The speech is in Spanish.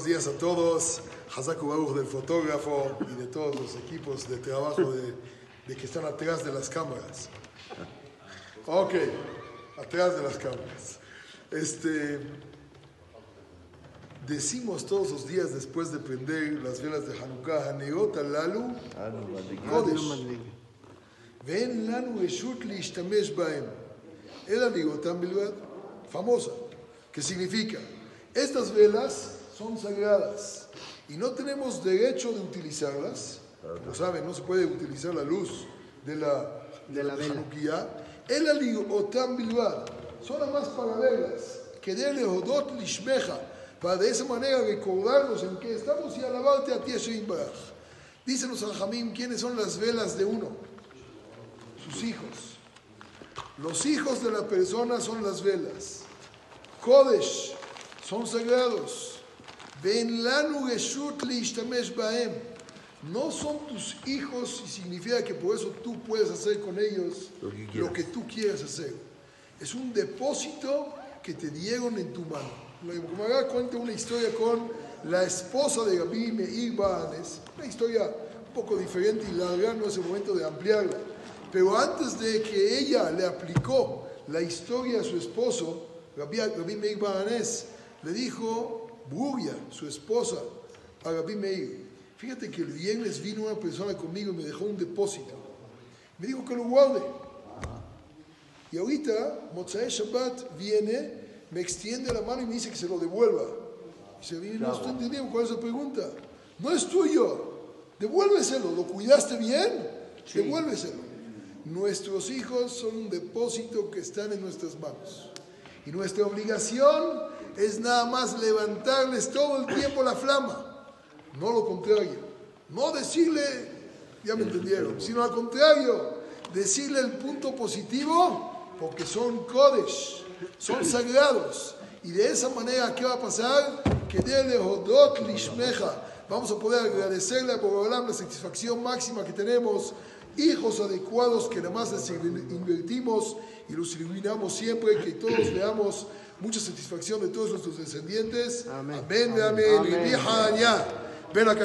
buenos días a todos. Hazaku Baruch del fotógrafo y de todos los equipos de trabajo de, de que están atrás de las cámaras. Ok, atrás de las cámaras. Este, decimos todos los días después de prender las velas de Hanukkah, Hanerot Lalu, Kodesh. Ven Lanu Eshut Lishtamesh Baem. El Anigotam Bilbad, famosa, que significa, estas velas son sagradas y no tenemos derecho de utilizarlas. Lo saben, no se puede utilizar la luz de la, De la vela. El amigotam bilbad, son nada más para velas. Que dele hodot lishmeja, para de esa manera recordarnos en que estamos y alabarte a ti, Baraj. Dicen los alhamim, ¿quiénes son las velas de uno? sus hijos. Los hijos de la persona son las velas. Kodesh son sagrados. No son tus hijos y significa que por eso tú puedes hacer con ellos Lo que lo quieras. que tú quieras hacer. Es un depósito que te dieron en tu mano. La Gemara cuenta una historia con la esposa de Gabi Meir Baanes, una historia un poco diferente y larga, no es el momento de ampliarla. Pero antes de que ella le aplicó la historia a su esposo, Gabi, Gabi Meir Baanes, le dijo, Bruria, su esposa, a Gabi Meir, fíjate que el viernes vino una persona conmigo y me dejó un depósito. Me dijo que lo guarde. Y ahorita, Mozae Shabbat viene, me extiende la mano y me dice que se lo devuelva. Y se viene, no estoy entendiendo cuál es la pregunta. No es tuyo, devuélveselo. ¿Lo cuidaste bien? Devuélveselo. Nuestros hijos son un depósito que están en nuestras manos. Y nuestra obligación es nada más levantarles todo el tiempo la flama. No lo contrario. No decirle, ya me entendieron, sino al contrario, decirle el punto positivo porque son Kodesh, son sagrados. Y de esa manera, ¿qué va a pasar? Que dele hodot lishmeja. Vamos a poder agradecerle a Borolam la satisfacción máxima que tenemos, hijos adecuados que nada más les invertimos y los iluminamos siempre, que todos veamos mucha satisfacción de todos nuestros descendientes. Amén. Amén, amén. Amén. amén. Ven acá.